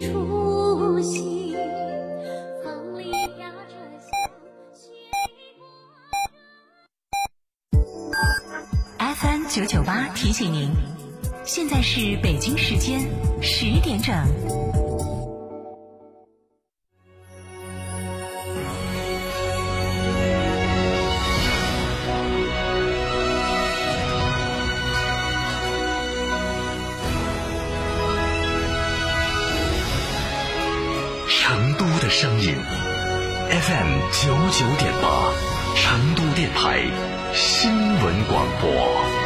初心，里飘着香雪 FM 九九八提醒您，现在是北京时间十点整。，FM 九九点八，成都电台新闻广播。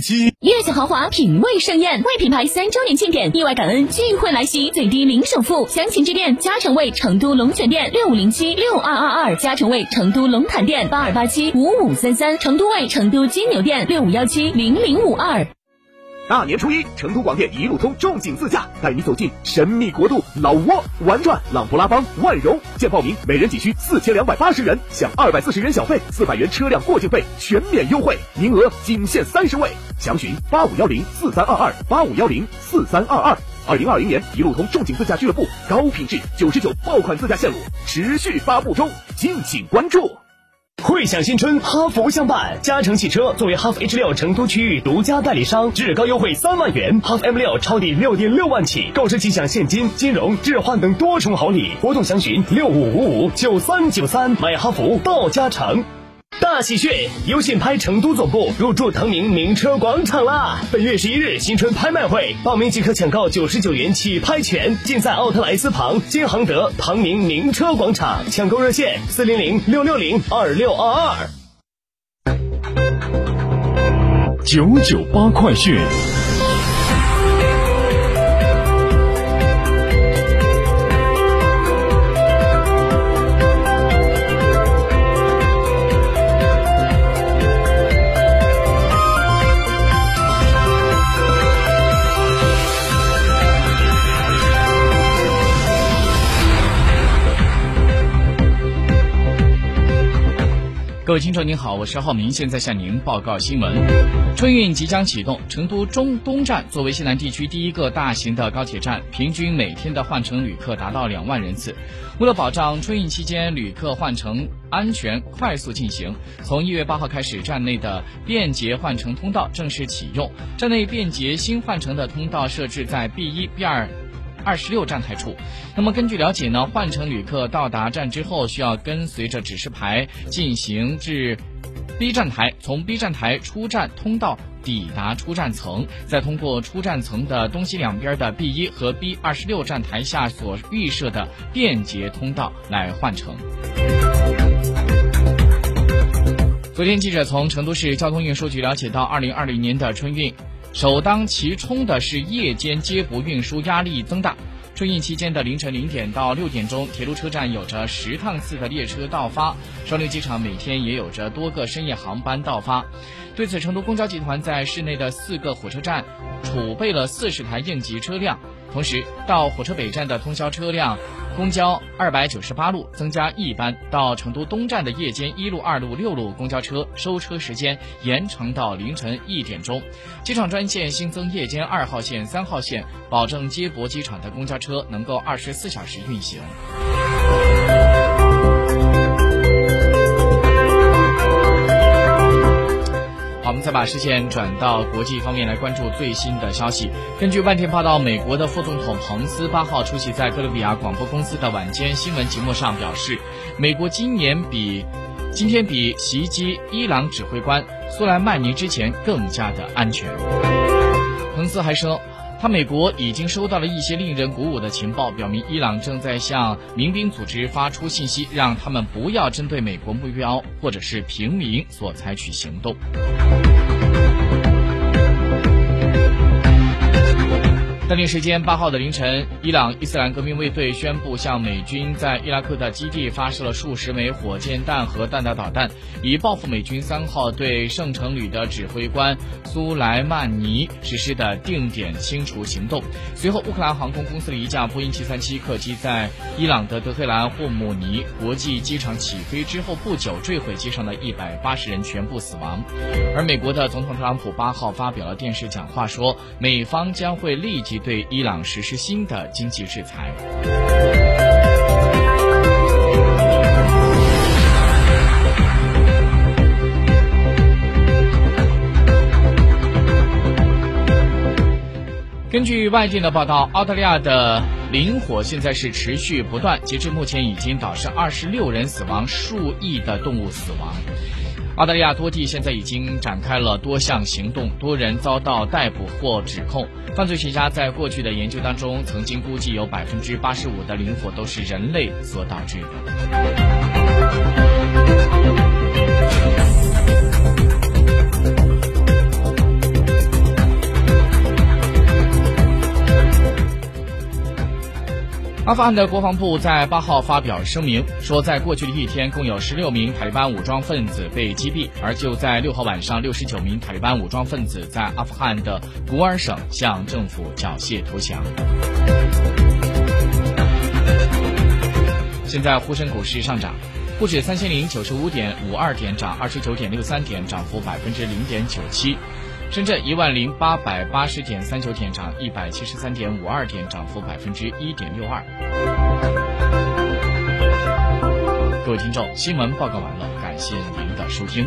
七。悦享豪华，品味盛宴，为品牌三周年庆典，意外感恩聚会来袭，最低零首付，详情致电嘉诚味成都龙泉店六五零七六二二二，嘉诚味成都龙潭店八二八七五五三三，成都味成都金牛店六五幺七零零五二。大年初一，成都广电一路通重景自驾，带你走进神秘国度老挝，玩转琅勃拉邦、万荣。现报名，每人仅需四千两百八十元，享二百四十元小费、四百元车辆过境费全免优惠，名额仅限三十位，详询八五幺零四三二二八五幺零四三二二。二零二零年一路通重景自驾俱乐部高品质九十九爆款自驾线路持续发布中，敬请关注。会享新春，哈弗相伴。嘉诚汽车作为哈弗 H 六成都区域独家代理商，至高优惠三万元，哈弗 M 六超低六点六万起，购车即享现金、金融、置换等多重好礼。活动详询六五五五九三九三，买哈弗到嘉诚。大喜讯！优信拍成都总部入驻腾明名车广场啦！本月十一日新春拍卖会，报名即可抢购九十九元起拍权，尽在奥特莱斯旁金航德腾明名车广场。抢购热线：四零零六六零二六二二。九九八快讯。各位听众您好，我是浩明，现在向您报告新闻。春运即将启动，成都中东站作为西南地区第一个大型的高铁站，平均每天的换乘旅客达到两万人次。为了保障春运期间旅客换乘安全快速进行，从一月八号开始，站内的便捷换乘通道正式启用。站内便捷新换乘的通道设置在 B 一、B 二。二十六站台处，那么根据了解呢，换乘旅客到达站之后，需要跟随着指示牌进行至 B 站台，从 B 站台出站通道抵达出站层，再通过出站层的东西两边的 B 一和 B 二十六站台下所预设的便捷通道来换乘。昨天，记者从成都市交通运输局了解到，二零二零年的春运。首当其冲的是夜间接驳运输压力增大。春运期间的凌晨零点到六点钟，铁路车站有着十趟次的列车到发，双流机场每天也有着多个深夜航班到发。对此，成都公交集团在市内的四个火车站储备了四十台应急车辆，同时到火车北站的通宵车辆。公交二百九十八路增加一班，到成都东站的夜间一路、二路、六路公交车收车时间延长到凌晨一点钟。机场专线新增夜间二号线、三号线，保证接驳机场的公交车能够二十四小时运行。再把视线转到国际方面来关注最新的消息。根据外电报道，美国的副总统彭斯八号出席在哥伦比亚广播公司的晚间新闻节目上表示，美国今年比今天比袭击伊朗指挥官苏莱曼尼之前更加的安全。彭斯还说。他美国已经收到了一些令人鼓舞的情报，表明伊朗正在向民兵组织发出信息，让他们不要针对美国目标或者是平民所采取行动。当地时间八号的凌晨，伊朗伊斯兰革命卫队宣布向美军在伊拉克的基地发射了数十枚火箭弹和弹道导弹，以报复美军三号对圣城旅的指挥官苏莱曼尼实施的定点清除行动。随后，乌克兰航空公司的一架波音737客机在伊朗的德黑兰霍姆尼国际机场起飞之后不久坠毁，机上的一百八十人全部死亡。而美国的总统特朗普八号发表了电视讲话，说美方将会立即。对伊朗实施新的经济制裁。根据外界的报道，澳大利亚的林火现在是持续不断，截至目前已经导致二十六人死亡，数亿的动物死亡。澳大利亚多地现在已经展开了多项行动，多人遭到逮捕或指控。犯罪学家在过去的研究当中，曾经估计有百分之八十五的林火都是人类所导致的。阿富汗的国防部在八号发表声明，说在过去的一天，共有十六名塔利班武装分子被击毙，而就在六号晚上，六十九名塔利班武装分子在阿富汗的古尔省向政府缴械投降。现在沪深股市上涨，沪指三千零九十五点五二点，涨二十九点六三点，涨幅百分之零点九七。深圳一万零八百八十点三九点涨一百七十三点五二点，涨幅百分之一点六二。各位听众，新闻报告完了，感谢您的收听，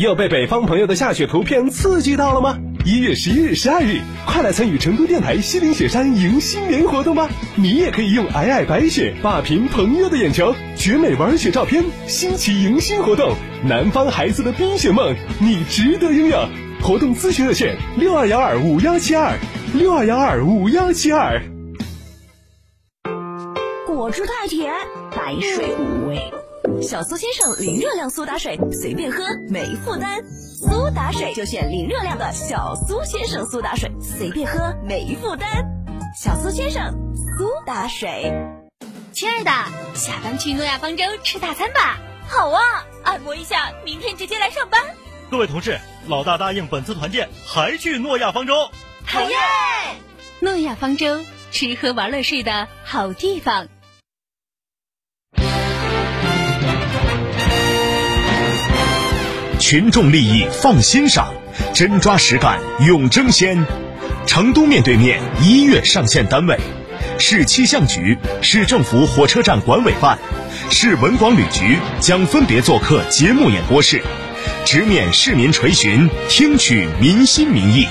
又被北方朋友的下雪图片刺激到了吗？一月十一日、十二日，快来参与成都电台西岭雪山迎新年活动吧！你也可以用皑皑白雪霸屏朋友的眼球，绝美玩雪照片，新奇迎新活动，南方孩子的冰雪梦，你值得拥有！活动咨询热线：六二幺二五幺七二，六二幺二五幺七二。果汁太甜，白水无味。小苏先生零热量苏打水，随便喝没负担。苏打水就选零热量的小苏先生苏打水，随便喝没负担。小苏先生苏打水，亲爱的，下班去诺亚方舟吃大餐吧。好啊，按摩一下，明天直接来上班。各位同事，老大答应本次团建还去诺亚方舟。好耶！诺亚方舟，吃喝玩乐睡的好地方。群众利益放心上，真抓实干永争先。成都面对面一月上线单位：市气象局、市政府火车站管委办、市文广旅局将分别做客节目演播室，直面市民垂询，听取民心民意。